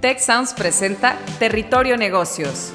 Tech Sounds presenta Territorio Negocios.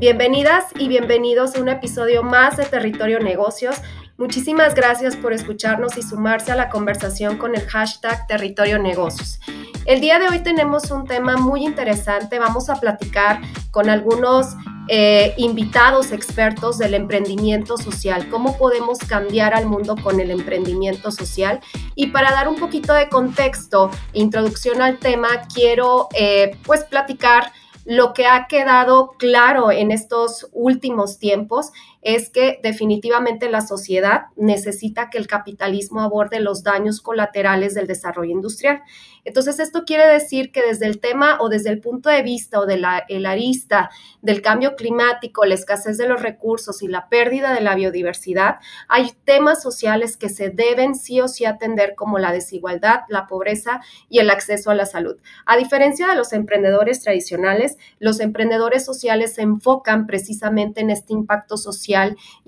Bienvenidas y bienvenidos a un episodio más de Territorio Negocios. Muchísimas gracias por escucharnos y sumarse a la conversación con el hashtag Territorio Negocios. El día de hoy tenemos un tema muy interesante. Vamos a platicar con algunos eh, invitados expertos del emprendimiento social, cómo podemos cambiar al mundo con el emprendimiento social. Y para dar un poquito de contexto, introducción al tema, quiero eh, pues platicar lo que ha quedado claro en estos últimos tiempos es que definitivamente la sociedad necesita que el capitalismo aborde los daños colaterales del desarrollo industrial. Entonces, esto quiere decir que desde el tema o desde el punto de vista o de la el arista del cambio climático, la escasez de los recursos y la pérdida de la biodiversidad, hay temas sociales que se deben sí o sí atender como la desigualdad, la pobreza y el acceso a la salud. A diferencia de los emprendedores tradicionales, los emprendedores sociales se enfocan precisamente en este impacto social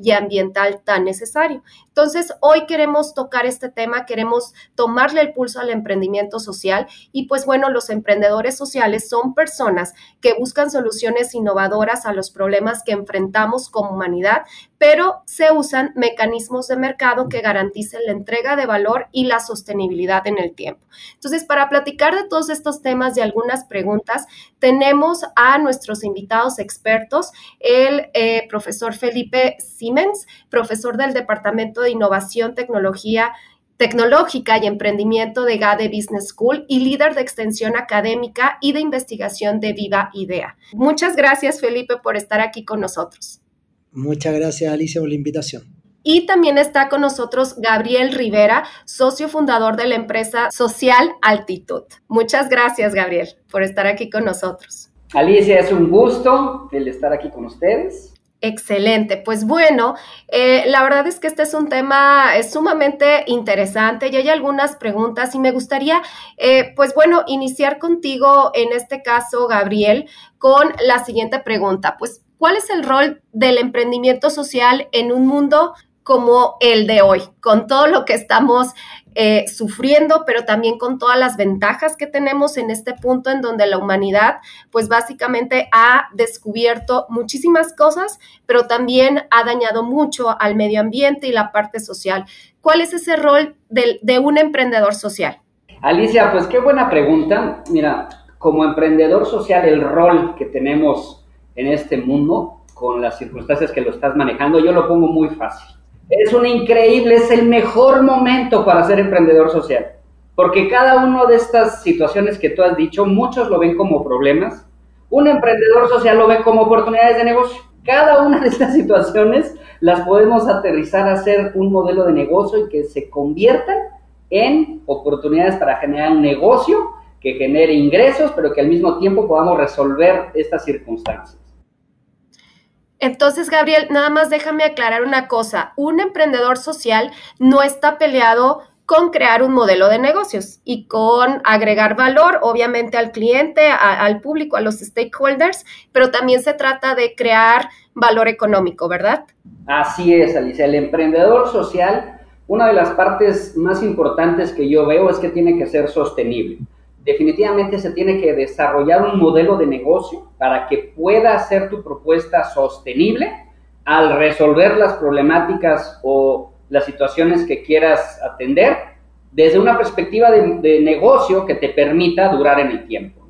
y ambiental tan necesario. Entonces, hoy queremos tocar este tema, queremos tomarle el pulso al emprendimiento social y pues bueno, los emprendedores sociales son personas que buscan soluciones innovadoras a los problemas que enfrentamos como humanidad, pero se usan mecanismos de mercado que garanticen la entrega de valor y la sostenibilidad en el tiempo. Entonces, para platicar de todos estos temas y algunas preguntas, tenemos a nuestros invitados expertos, el eh, profesor Felipe Siemens, profesor del Departamento de Innovación, Tecnología tecnológica y emprendimiento de GADE Business School y líder de extensión académica y de investigación de Viva Idea. Muchas gracias, Felipe, por estar aquí con nosotros. Muchas gracias, Alicia, por la invitación. Y también está con nosotros Gabriel Rivera, socio fundador de la empresa social Altitud. Muchas gracias, Gabriel, por estar aquí con nosotros. Alicia, es un gusto el estar aquí con ustedes. Excelente. Pues bueno, eh, la verdad es que este es un tema es sumamente interesante y hay algunas preguntas y me gustaría, eh, pues bueno, iniciar contigo en este caso, Gabriel, con la siguiente pregunta. Pues, ¿cuál es el rol del emprendimiento social en un mundo como el de hoy, con todo lo que estamos eh, sufriendo, pero también con todas las ventajas que tenemos en este punto en donde la humanidad, pues básicamente ha descubierto muchísimas cosas, pero también ha dañado mucho al medio ambiente y la parte social. ¿Cuál es ese rol de, de un emprendedor social? Alicia, pues qué buena pregunta. Mira, como emprendedor social, el rol que tenemos en este mundo, con las circunstancias que lo estás manejando, yo lo pongo muy fácil es un increíble, es el mejor momento para ser emprendedor social. Porque cada una de estas situaciones que tú has dicho, muchos lo ven como problemas. Un emprendedor social lo ve como oportunidades de negocio. Cada una de estas situaciones las podemos aterrizar a ser un modelo de negocio y que se conviertan en oportunidades para generar un negocio que genere ingresos, pero que al mismo tiempo podamos resolver estas circunstancias. Entonces, Gabriel, nada más déjame aclarar una cosa. Un emprendedor social no está peleado con crear un modelo de negocios y con agregar valor, obviamente, al cliente, al público, a los stakeholders, pero también se trata de crear valor económico, ¿verdad? Así es, Alicia. El emprendedor social, una de las partes más importantes que yo veo es que tiene que ser sostenible definitivamente se tiene que desarrollar un modelo de negocio para que pueda ser tu propuesta sostenible al resolver las problemáticas o las situaciones que quieras atender desde una perspectiva de, negocio que te permita durar en el tiempo.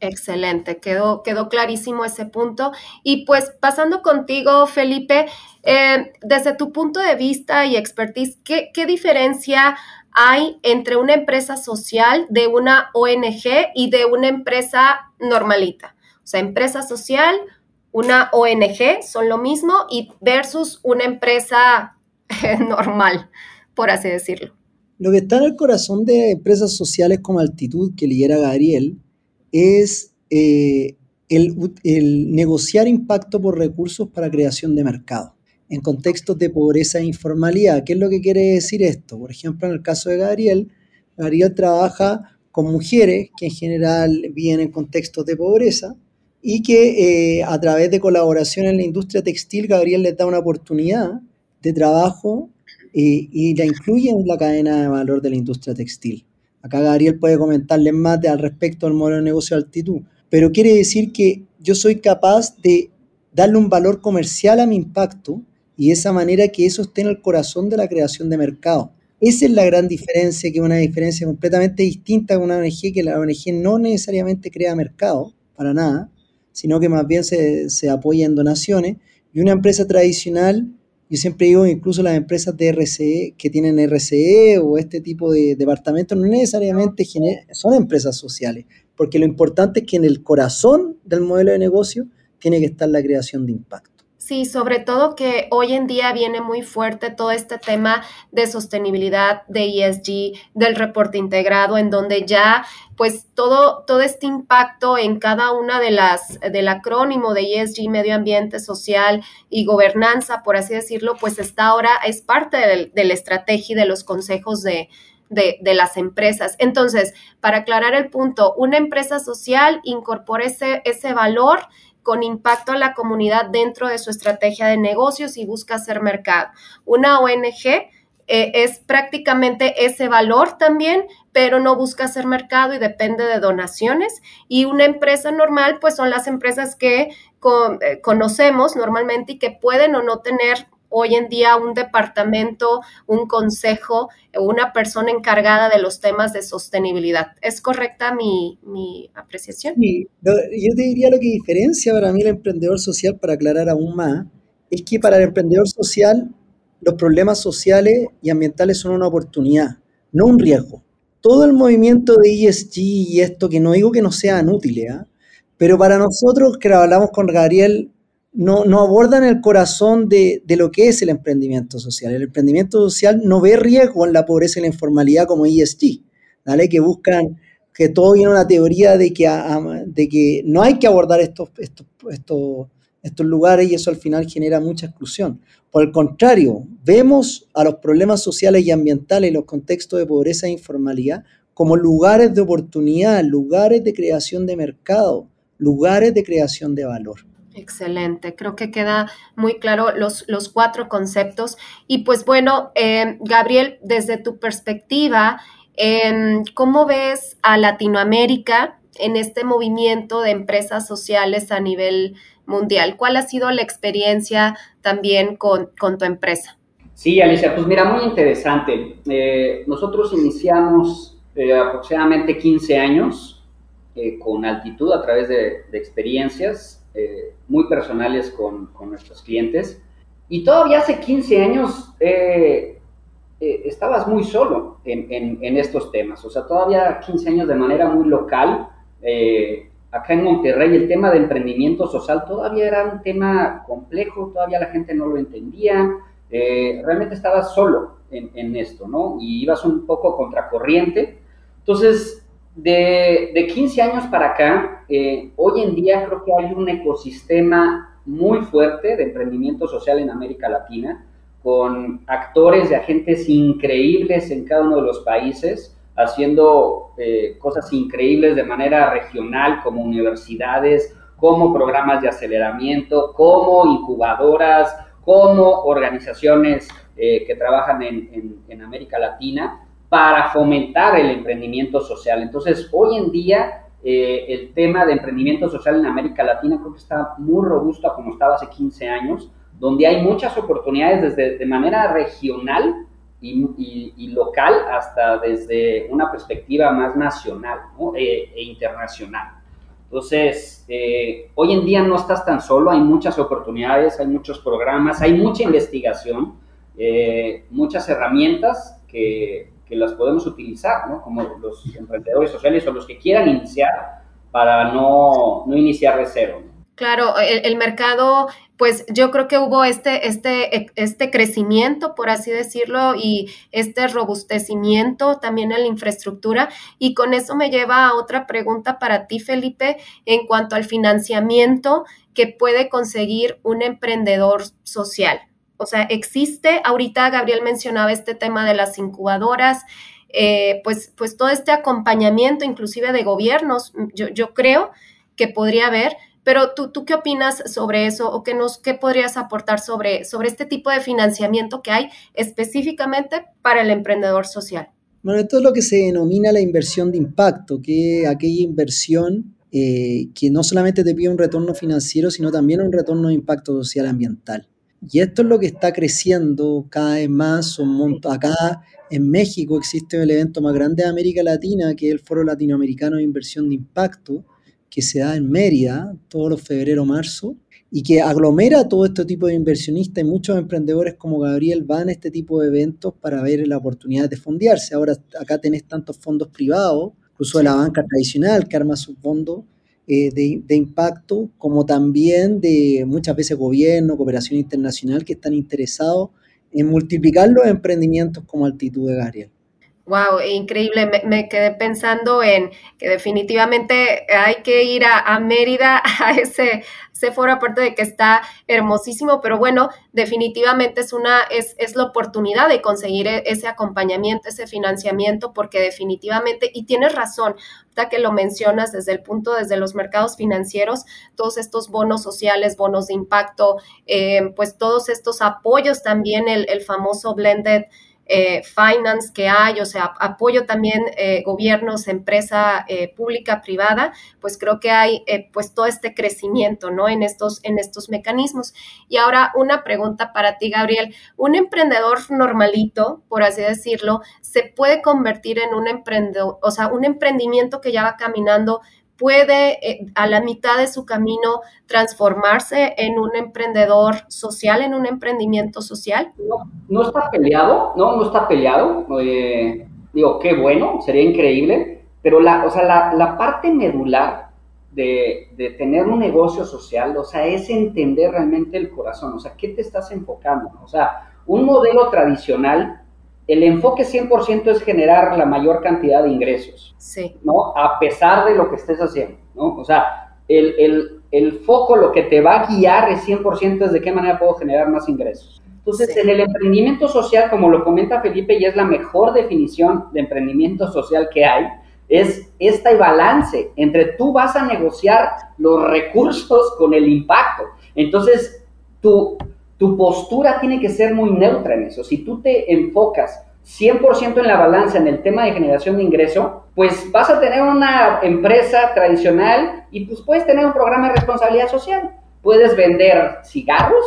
Excelente, quedó, quedó clarísimo ese punto. Y pues pasando contigo, Felipe, eh, desde tu punto de vista y expertise, ¿qué, ¿qué, diferencia hay entre una empresa social de una ONG y de una empresa normalita. O sea, empresa social, una ONG son lo mismo y versus una empresa normal, por así decirlo. Lo que está en el corazón de empresas sociales como Altitud, que lidera Gabriel, es eh, el negociar impacto por recursos para creación de mercado en contextos de pobreza e informalidad. ¿Qué es lo que quiere decir esto? Por ejemplo, en el caso de Gabriel, Gabriel trabaja con mujeres que en general viven en contextos de pobreza y que eh, a través de colaboración en la industria textil, Gabriel les da una oportunidad de trabajo eh, y la incluye en la cadena de valor de la industria textil. Acá Gabriel puede comentarles más al respecto del modelo de negocio de altitud, pero quiere decir que yo soy capaz de darle un valor comercial a mi impacto y de esa manera que eso esté en el corazón de la creación de mercado. Esa es la gran diferencia, que es una diferencia completamente distinta con una ONG, que la ONG no necesariamente crea mercado, para nada, sino que más bien se, se apoya en donaciones, y una empresa tradicional yo siempre digo, incluso las empresas de RCE que tienen RCE o este tipo de departamentos no necesariamente son empresas sociales, porque lo importante es que en el corazón del modelo de negocio tiene que estar la creación de impacto. Sí, sobre todo que hoy en día viene muy fuerte todo este tema de sostenibilidad, de ESG, del reporte integrado, en donde ya pues todo, todo este impacto en cada una de las, del acrónimo de ESG, medio ambiente, social y gobernanza, por así decirlo, pues está ahora, es parte de la estrategia y de los consejos de, de, de, las empresas. Entonces, para aclarar el punto, una empresa social incorpora ese, ese valor con impacto a la comunidad dentro de su estrategia de negocios y busca hacer mercado. Una ONG eh, es prácticamente ese valor también, pero no busca hacer mercado y depende de donaciones. Y una empresa normal, pues son las empresas que eh, conocemos normalmente y que pueden o no tener hoy en día un departamento, un consejo, una persona encargada de los temas de sostenibilidad. ¿Es correcta mi, apreciación? Sí, yo te diría lo que diferencia para mí el emprendedor social, para aclarar aún más, es que para el emprendedor social los problemas sociales y ambientales son una oportunidad, no un riesgo. Todo el movimiento de ESG y esto, que no digo que no sean útiles, ¿ah? pero para nosotros que hablamos con Gabriel no, no abordan el corazón de, lo que es el emprendimiento social. El emprendimiento social no ve riesgo en la pobreza y la informalidad como ESG, ¿vale? que buscan que todo viene una teoría de que, de que no hay que abordar estos, estos, estos, estos lugares y eso al final genera mucha exclusión. Por el contrario, vemos a los problemas sociales y ambientales y los contextos de pobreza e informalidad como lugares de oportunidad, lugares de creación de mercado, lugares de creación de valor. Excelente, creo que queda muy claro los, los cuatro conceptos. Y pues bueno, eh, Gabriel, desde tu perspectiva, em, ¿cómo ves a Latinoamérica en este movimiento de empresas sociales a nivel mundial? ¿Cuál ha sido la experiencia también con, tu empresa? Sí, Alicia, pues mira, muy interesante. Eh, nosotros iniciamos eh, aproximadamente 15 años con altitud a través de experiencias eh, muy personales con, con, nuestros clientes. Y todavía hace 15 años eh, eh, estabas muy solo en, en, estos temas, o sea, todavía 15 años de manera muy local. acá en Monterrey el tema de emprendimiento social todavía era un tema complejo, todavía la gente no lo entendía. realmente estabas solo en, en esto, ¿no? Y ibas un poco contracorriente. Entonces, de, de 15 años para acá, eh, hoy en día creo que hay un ecosistema muy fuerte de emprendimiento social en América Latina, con actores y agentes increíbles en cada uno de los países, haciendo eh, cosas increíbles de manera regional, como universidades, como programas de aceleramiento, como incubadoras, como organizaciones eh, que trabajan en, en América Latina para fomentar el emprendimiento social. Entonces, hoy en día, eh, el tema de emprendimiento social en América Latina creo que está muy robusto como estaba hace 15 años, donde hay muchas oportunidades desde de manera regional y, local hasta desde una perspectiva más nacional e, e, internacional. Entonces, eh, hoy en día no estás tan solo, hay muchas oportunidades, hay muchos programas, hay mucha investigación, eh, muchas herramientas que las podemos utilizar, ¿no? Como los emprendedores sociales o los que quieran iniciar para no, no iniciar de cero. Claro, el, mercado, pues yo creo que hubo este, este, este crecimiento, por así decirlo, y este robustecimiento también en la infraestructura. Y con eso me lleva a otra pregunta para ti, Felipe, en cuanto al financiamiento que puede conseguir un emprendedor social. O sea, existe, ahorita Gabriel mencionaba este tema de las incubadoras, eh, pues, pues todo este acompañamiento inclusive de gobiernos, yo, creo que podría haber, Pero tú, ¿tú qué opinas sobre eso o qué, nos, qué podrías aportar sobre, sobre este tipo de financiamiento que hay específicamente para el emprendedor social? Bueno, esto es lo que se denomina la inversión de impacto, que aquella inversión eh, que no solamente te pide un retorno financiero, sino también un retorno de impacto social ambiental. Y esto es lo que está creciendo cada vez más. Acá en México existe el evento más grande de América Latina, que es el Foro Latinoamericano de Inversión de Impacto, que se da en Mérida todos los febrero, marzo, y que aglomera todo este tipo de inversionistas y muchos emprendedores como Gabriel van a este tipo de eventos para ver la oportunidad de fondearse. Ahora acá tenés tantos fondos privados incluso de la banca tradicional que arma su fondo eh, de, impacto, como también de muchas veces gobierno, cooperación internacional que están interesados en multiplicar los emprendimientos como Altitud de Gabriel. Wow, increíble. Me, quedé pensando en que definitivamente hay que ir a, Mérida a ese, foro, aparte de que está hermosísimo, pero bueno, definitivamente es una, es, es la oportunidad de conseguir e, ese acompañamiento, ese financiamiento, porque definitivamente, y tienes razón, ahorita que lo mencionas desde el punto, desde los mercados financieros, todos estos bonos sociales, bonos de impacto, eh, pues todos estos apoyos también, el, el famoso blended eh, finance que hay, o sea, apoyo también eh, gobiernos, empresa eh, pública, privada, pues creo que hay pues todo este crecimiento, ¿no? En estos, en estos mecanismos. Y ahora una pregunta para ti, Gabriel. ¿Un emprendedor normalito, por así decirlo, se puede convertir en un emprendedor, o sea, un emprendimiento que ya va caminando puede eh, a la mitad de su camino transformarse en un emprendedor social, en un emprendimiento social? No, no está peleado, no, no está peleado. digo, qué bueno, sería increíble, pero la, o sea, la, la parte medular de, de, tener un negocio social, o sea, es entender realmente el corazón, o sea, ¿qué te estás enfocando? O sea, un modelo tradicional el enfoque 100% es generar la mayor cantidad de ingresos, sí. ¿no? A pesar de lo que estés haciendo, ¿no? O sea, el, foco, lo que te va a guiar es 100% es de qué manera puedo generar más ingresos. Entonces, en el emprendimiento social, como lo comenta Felipe, y es la mejor definición de emprendimiento social que hay, es esta balance entre tú vas a negociar los recursos con el impacto. Entonces, tú tu postura tiene que ser muy neutra en eso. Si tú te enfocas 100% en la balanza en el tema de generación de ingreso, pues vas a tener una empresa tradicional y pues puedes tener un programa de responsabilidad social. Puedes vender cigarros,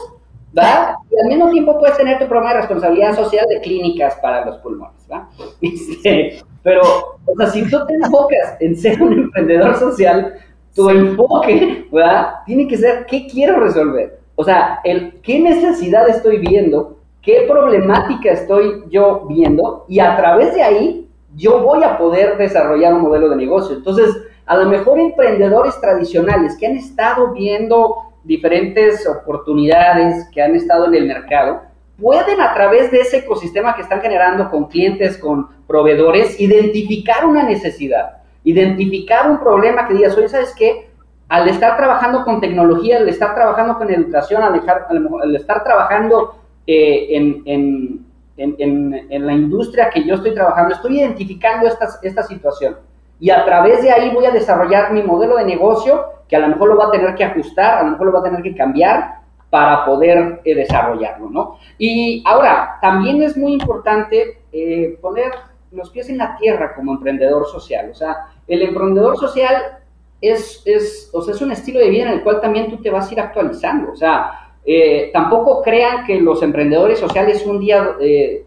¿verdad? Y al mismo tiempo puedes tener tu programa de responsabilidad social de clínicas para los pulmones, ¿verdad? Este, pero, o sea, si tú te enfocas en ser un emprendedor social, tu enfoque, ¿verdad? Tiene que ser, ¿qué quiero resolver? O sea, el qué necesidad estoy viendo, qué problemática estoy yo viendo y a través de ahí yo voy a poder desarrollar un modelo de negocio. Entonces, a lo mejor emprendedores tradicionales que han estado viendo diferentes oportunidades, que han estado en el mercado, pueden a través de ese ecosistema que están generando con clientes, con proveedores, identificar una necesidad, identificar un problema que digas, oye, ¿sabes qué? Al estar trabajando con tecnología, al estar trabajando con educación, al, estar trabajando eh, en, la industria que yo estoy trabajando, estoy identificando esta, esta situación. Y a través de ahí voy a desarrollar mi modelo de negocio, que a lo mejor lo va a tener que ajustar, a lo mejor lo va a tener que cambiar para poder eh, desarrollarlo, ¿no? Y ahora, también es muy importante eh, poner los pies en la tierra como emprendedor social. O sea, el emprendedor social es, es, o sea, es un estilo de vida en el cual también tú te vas a ir actualizando. O sea, eh, tampoco crean que los emprendedores sociales un día eh,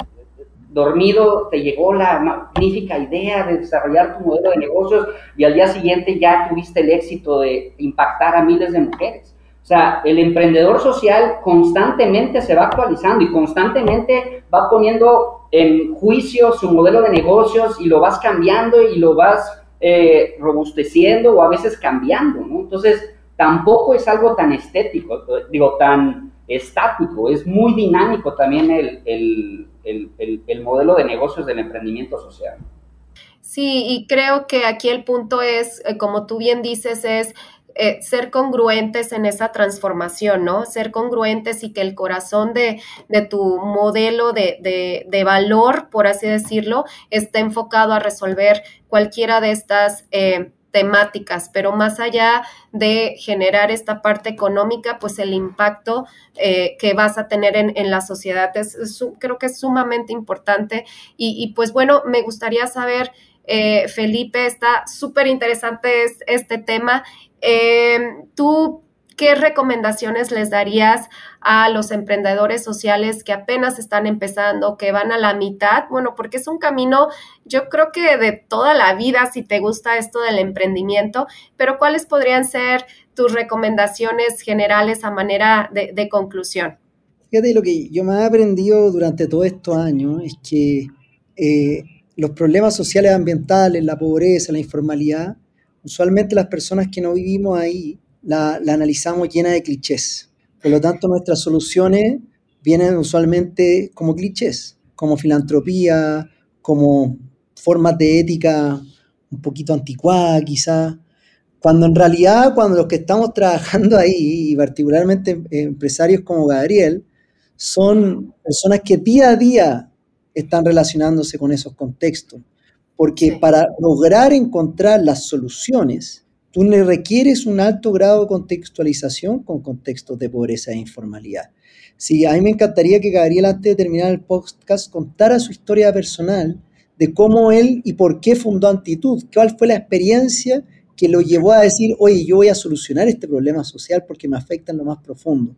dormido te llegó la magnífica idea de desarrollar tu modelo de negocios y al día siguiente ya tuviste el éxito de impactar a miles de mujeres. O sea, el emprendedor social constantemente se va actualizando y constantemente va poniendo en juicio su modelo de negocios y lo vas cambiando y lo vas eh, robusteciendo o a veces cambiando, ¿no? Entonces, tampoco es algo tan estético, digo, tan estático, es muy dinámico también el, el modelo de negocios del emprendimiento social. Sí, y creo que aquí el punto es, eh, como tú bien dices, es eh, ser congruentes en esa transformación, ¿no? Ser congruentes y que el corazón de, tu modelo de, valor, por así decirlo, esté enfocado a resolver cualquiera de estas... Eh, temáticas, pero más allá de generar esta parte económica, pues el impacto eh, que vas a tener en, la sociedad es, creo que es sumamente importante. Y, pues bueno, me gustaría saber, Felipe, está súper interesante este tema. Tú ¿qué recomendaciones les darías a los emprendedores sociales que apenas están empezando, que van a la mitad? Bueno, porque es un camino, yo creo que de toda la vida, si te gusta esto del emprendimiento, pero ¿cuáles podrían ser tus recomendaciones generales a manera de, conclusión? Fíjate, lo que yo me he aprendido durante todos estos años es que eh, los problemas sociales ambientales, la pobreza, la informalidad, usualmente las personas que no vivimos ahí la, analizamos llena de clichés. Por lo tanto, nuestras soluciones vienen usualmente como clichés, como filantropía, como formas de ética un poquito anticuada quizá, cuando en realidad cuando los que estamos trabajando ahí, y particularmente empresarios como Gabriel, son personas que día a día están relacionándose con esos contextos, porque para lograr encontrar las soluciones, tú le requieres un alto grado de contextualización con contextos de pobreza e informalidad. Sí, a mí me encantaría que Gabriel, antes de terminar el podcast, contara su historia personal de cómo él y por qué fundó Antitud, cuál fue la experiencia que lo llevó a decir, oye, yo voy a solucionar este problema social porque me afecta en lo más profundo.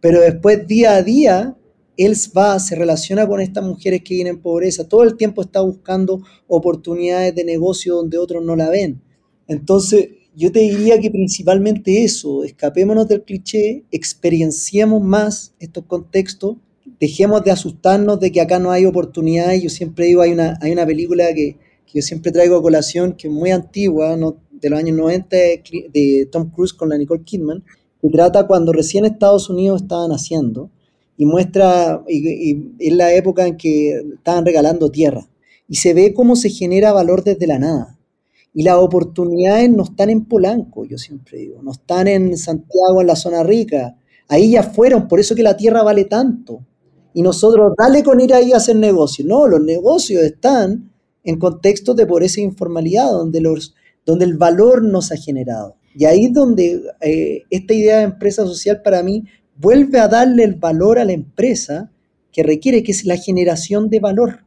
Pero después, día a día, él va, se relaciona con estas mujeres que vienen en pobreza, todo el tiempo está buscando oportunidades de negocio donde otros no la ven. Entonces, yo te diría que principalmente eso, escapémonos del cliché, experienciemos más estos contextos, dejemos de asustarnos de que acá no hay oportunidades. Yo siempre digo, hay una, hay una película que, yo siempre traigo a colación, que es muy antigua, de los años 90, de, Tom Cruise con la Nicole Kidman, que trata cuando recién Estados Unidos estaba naciendo y muestra, y, es la época en que estaban regalando tierra, y se ve cómo se genera valor desde la nada y las oportunidades no están en Polanco, yo siempre digo, no están en Santiago, en la zona rica. Ahí ya fueron, por eso que la tierra vale tanto. Y nosotros, dale con ir ahí a hacer negocios. No, los negocios están en contextos de pobreza e informalidad, donde, los, donde el valor nos ha generado. Y ahí es donde eh, esta idea de empresa social para mí vuelve a darle el valor a la empresa que requiere, que es la generación de valor.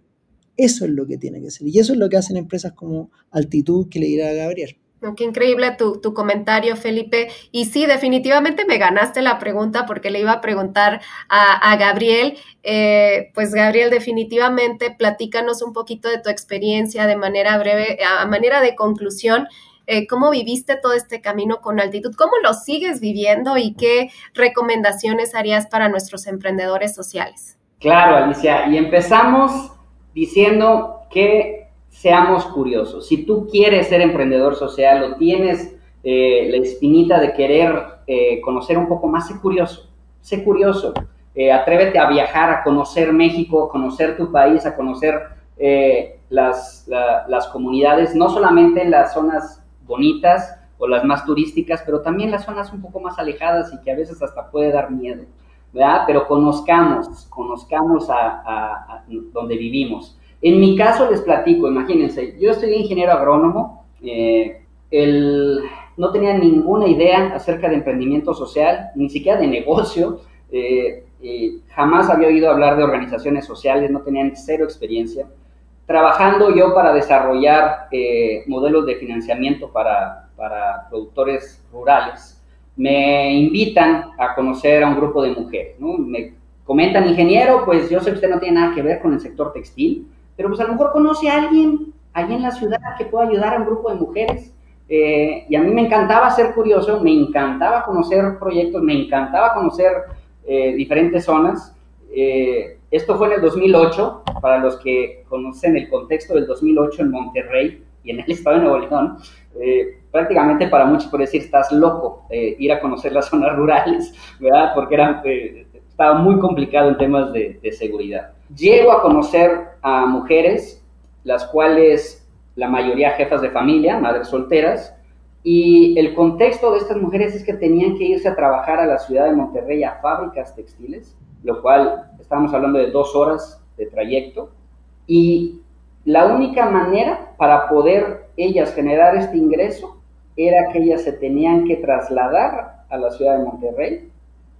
Eso es lo que tiene que ser. Y eso es lo que hacen empresas como Altitud, que le dirá a Gabriel. qué increíble tu, comentario, Felipe. Y sí, definitivamente me ganaste la pregunta porque le iba a preguntar a, Gabriel. Eh, pues Gabriel, definitivamente platícanos un poquito de tu experiencia de manera breve, a manera de conclusión. Eh, ¿Cómo viviste todo este camino con altitud? ¿Cómo lo sigues viviendo y qué recomendaciones harías para nuestros emprendedores sociales? Claro, Alicia. Y empezamos diciendo que seamos curiosos. Si tú quieres ser emprendedor social o tienes eh, la espinita de querer eh, conocer un poco más, sé curioso, sé curioso. Eh, atrévete a viajar, a conocer México, a conocer tu país, a conocer las, las comunidades, no solamente en las zonas bonitas o las más turísticas, pero también las zonas un poco más alejadas y que a veces hasta puede dar miedo. ¿verdad? Pero conozcamos, conozcamos a, donde vivimos. En mi caso les platico, imagínense, yo estoy ingeniero agrónomo, eh, no tenía ninguna idea acerca de emprendimiento social, ni siquiera de negocio, eh, jamás había oído hablar de organizaciones sociales, no tenía cero experiencia. Trabajando yo para desarrollar eh, modelos de financiamiento para, para productores rurales, me invitan a conocer a un grupo de mujeres, ¿no? Me comentan, ingeniero, pues yo sé que usted no tiene nada que ver con el sector textil, pero pues a lo mejor conoce a alguien allí en la ciudad que pueda ayudar a un grupo de mujeres. Eh, y a mí me encantaba ser curioso, me encantaba conocer proyectos, me encantaba conocer eh, diferentes zonas. Esto fue en el 2008, para los que conocen el contexto del 2008 en Monterrey y en el estado de Nuevo León prácticamente para muchos por decir, estás loco, eh, ir a conocer las zonas rurales, ¿verdad? Porque era, eh, estaba muy complicado en temas de, seguridad. Llego a conocer a mujeres, las cuales la mayoría jefas de familia, madres solteras, y el contexto de estas mujeres es que tenían que irse a trabajar a la ciudad de Monterrey a fábricas textiles, lo cual estamos hablando de dos horas de trayecto, y la única manera para poder ellas generar este ingreso era que ellas se tenían que trasladar a la ciudad de Monterrey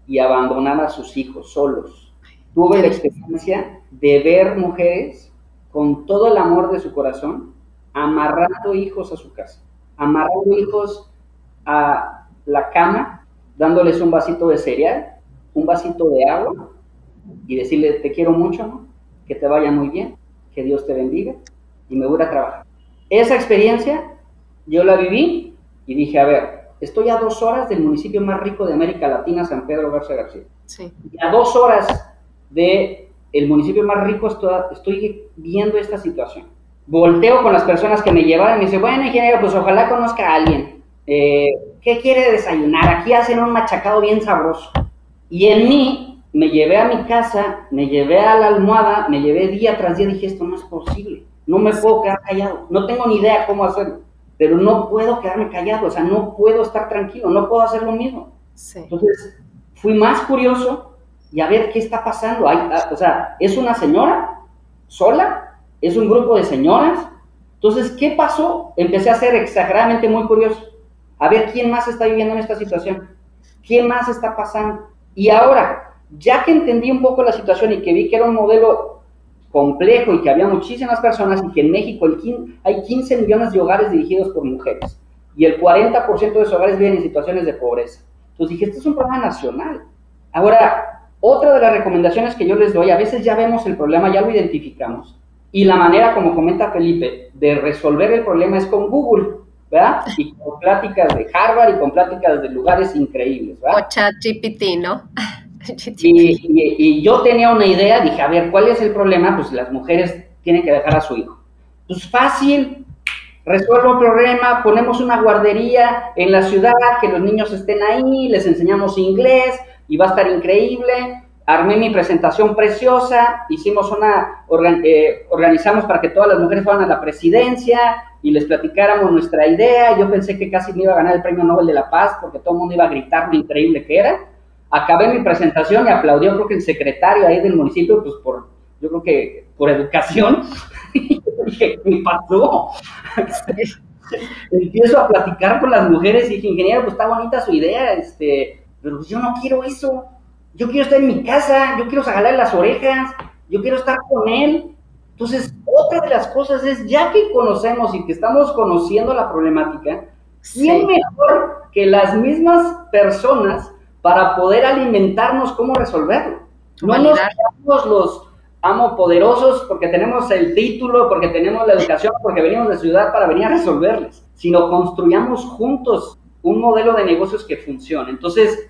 y abandonar a sus hijos solos. Tuve la experiencia de ver mujeres con todo el amor de su corazón amarrando hijos a su casa, amarrando hijos a la cama, dándoles un vasito de cereal, un vasito de agua y decirle, te quiero mucho, que te vaya muy bien, que Dios te bendiga y me voy a trabajar. Esa experiencia yo la viví y dije, a ver, estoy a dos horas del municipio más rico de América Latina, San Pedro Garza García. Sí. Y a dos horas del el municipio más rico estoy, estoy viendo esta situación. Volteo con las personas que me llevaban y me dice, bueno, ingeniero, pues ojalá conozca a alguien. Eh, ¿Qué quiere desayunar? Aquí hacen un machacado bien sabroso. Y en mí me llevé a mi casa, me llevé a la almohada, me llevé día tras día, dije, esto no es posible, no me puedo quedar callado, no tengo ni idea cómo hacerlo, pero no puedo quedarme callado, o sea, no puedo estar tranquilo, no puedo hacer lo mismo. Entonces, fui más curioso y a ver qué está pasando. Hay, ah, o sea, ¿es una señora sola? ¿Es un grupo de señoras? Entonces, ¿qué pasó? Empecé a ser exageradamente muy curioso. A ver quién más está viviendo en esta situación. ¿Qué más está pasando? Y ahora, ya que entendí un poco la situación y que vi que era un modelo complejo y que había muchísimas personas y que en México hay 15 millones de hogares dirigidos por mujeres y el 40% de esos hogares viven en situaciones de pobreza. Entonces dije, este es un problema nacional. Ahora, otra de las recomendaciones que yo les doy, a veces ya vemos el problema, ya lo identificamos, y la manera, como comenta Felipe, de resolver el problema es con Google. ¿Verdad? Y con pláticas de Harvard y con pláticas de lugares increíbles, ¿verdad? O ChatGPT, ¿no? y, y, yo tenía una idea, dije, a ver, ¿cuál es el problema? Pues las mujeres tienen que dejar a su hijo. Pues fácil, resuelvo el problema, ponemos una guardería en la ciudad, que los niños estén ahí, les enseñamos inglés y va a estar increíble. Armé mi presentación preciosa, hicimos una, eh, organizamos para que todas las mujeres fueran a la presidencia, y les platicáramos nuestra idea. Yo pensé que casi me iba a ganar el premio Nobel de la Paz porque todo el mundo iba a gritar lo increíble que era. Acabé mi presentación y aplaudió, creo que el secretario ahí del municipio, pues por, yo creo que por educación. y dije, ¿qué pasó? Empiezo a platicar con las mujeres y dije, ingeniero, pues está bonita su idea, este, pero pues yo no quiero eso. Yo quiero estar en mi casa, yo quiero sacarle las orejas, yo quiero estar con él. Entonces, otra de las cosas es, ya que conocemos y que estamos conociendo la problemática, ¿quién mejor que las mismas personas para poder alimentarnos cómo resolverlo? No nos quedamos los amo poderosos porque tenemos el título, porque tenemos la educación, porque venimos de ciudad para venir a resolverles, sino construyamos juntos un modelo de negocios que funcione. Entonces,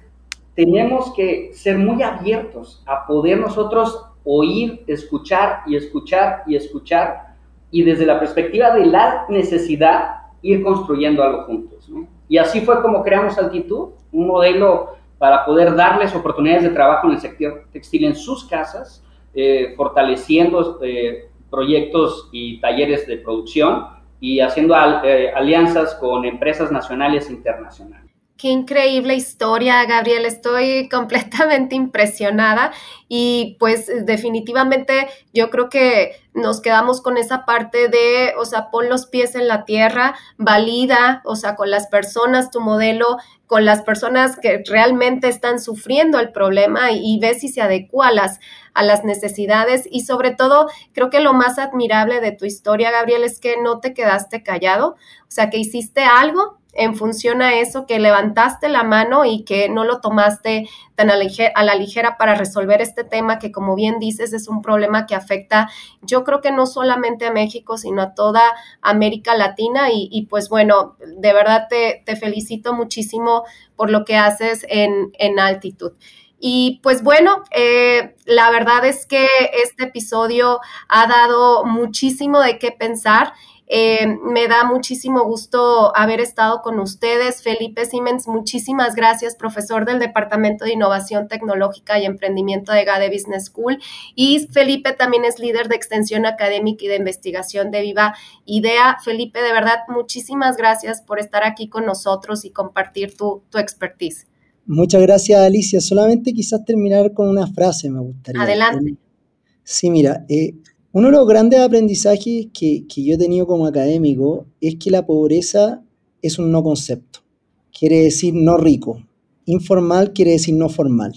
tenemos que ser muy abiertos a poder nosotros oír, escuchar y escuchar y escuchar y desde la perspectiva de la necesidad ir construyendo algo juntos. Y así fue como creamos Altitud, un modelo para poder darles oportunidades de trabajo en el sector textil en sus casas, eh, fortaleciendo eh, proyectos y talleres de producción y haciendo eh, alianzas con empresas nacionales e internacionales. Qué increíble historia, Gabriel. Estoy completamente impresionada y pues definitivamente yo creo que nos quedamos con esa parte de, o sea, pon los pies en la tierra, valida, o sea, con las personas, tu modelo, con las personas que realmente están sufriendo el problema y, ve si se adecua a las, a las necesidades y sobre todo creo que lo más admirable de tu historia, Gabriel, es que no te quedaste callado, o sea, que hiciste algo en función a eso, que levantaste la mano y que no lo tomaste tan a, la ligera para resolver este tema que, como bien dices, es un problema que afecta, yo creo que no solamente a México, sino a toda América Latina. Y, pues bueno, de verdad te, felicito muchísimo por lo que haces en, en altitud. Y pues bueno, eh, la verdad es que este episodio ha dado muchísimo de qué pensar eh, me da muchísimo gusto haber estado con ustedes. Felipe Siemens, muchísimas gracias, profesor del Departamento de Innovación Tecnológica y Emprendimiento de GADE Business School. Y Felipe también es líder de extensión académica y de investigación de Viva Idea. Felipe, de verdad, muchísimas gracias por estar aquí con nosotros y compartir tu, expertise. Muchas gracias, Alicia. Solamente quizás terminar con una frase, me gustaría. Adelante. Sí, mira, eh, uno de los grandes aprendizajes que, yo he tenido como académico es que la pobreza es un no concepto. Quiere decir no rico. Informal quiere decir no formal.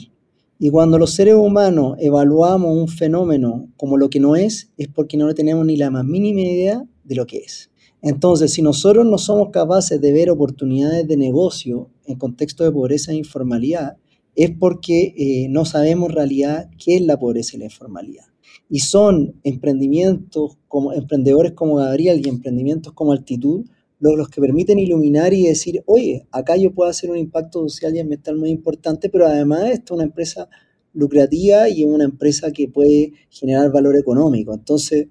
Y cuando los seres humanos evaluamos un fenómeno como lo que no es, es porque no tenemos ni la más mínima idea de lo que es. Entonces, si nosotros no somos capaces de ver oportunidades de negocio en contexto de pobreza e informalidad, es porque eh, no sabemos en realidad qué es la pobreza y la informalidad. Y son emprendimientos como emprendedores como Gabriel y emprendimientos como Altitud los, los que permiten iluminar y decir, oye, acá yo puedo hacer un impacto social y ambiental muy importante, pero además esto es una empresa lucrativa y es una empresa que puede generar valor económico. Entonces,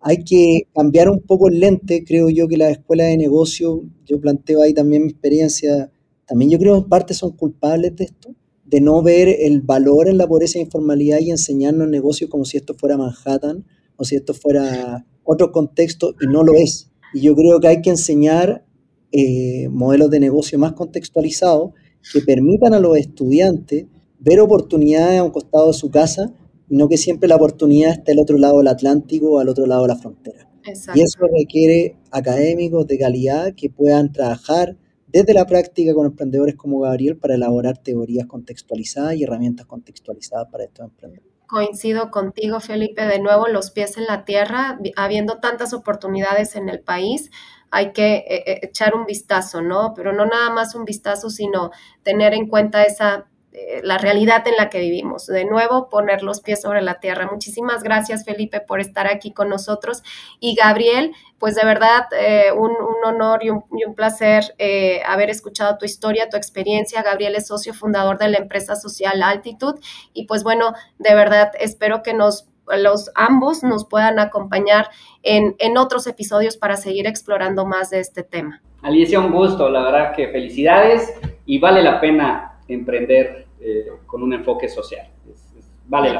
hay que cambiar un poco el lente, creo yo que las escuelas de negocio, yo planteo ahí también mi experiencia, también yo creo que en parte son culpables de esto, de no ver el valor en la pobreza e informalidad y enseñarnos negocios como si esto fuera Manhattan o si esto fuera otro contexto y no lo es. Y yo creo que hay que enseñar eh, modelos de negocio más contextualizados que permitan a los estudiantes ver oportunidades a un costado de su casa y no que siempre la oportunidad esté al otro lado del Atlántico o al otro lado de la frontera. Y eso requiere académicos de calidad que puedan trabajar desde la práctica con emprendedores como Gabriel para elaborar teorías contextualizadas y herramientas contextualizadas para estos emprendedores. Coincido contigo, Felipe, de nuevo los pies en la tierra, habiendo tantas oportunidades en el país, hay que eh, eh, echar un vistazo, ¿no? Pero no nada más un vistazo, sino tener en cuenta esa la realidad en la que vivimos. De nuevo, poner los pies sobre la tierra. Muchísimas gracias, Felipe, por estar aquí con nosotros. Y Gabriel, pues de verdad, eh, un, honor y un, placer eh, haber escuchado tu historia, tu experiencia. Gabriel es socio fundador de la empresa social Altitud. Y pues bueno, de verdad, espero que nos los ambos nos puedan acompañar en, en otros episodios para seguir explorando más de este tema. Alicia, un gusto, la verdad que felicidades y vale la pena emprender eh, con un enfoque social. vale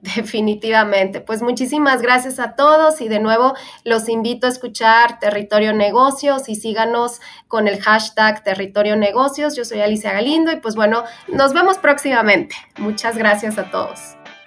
Definitivamente. Pues muchísimas gracias a todos y de nuevo los invito a escuchar Territorio Negocios y síganos con el hashtag Territorio Negocios. Yo soy Alicia Galindo y pues bueno, nos vemos próximamente. Muchas gracias a todos.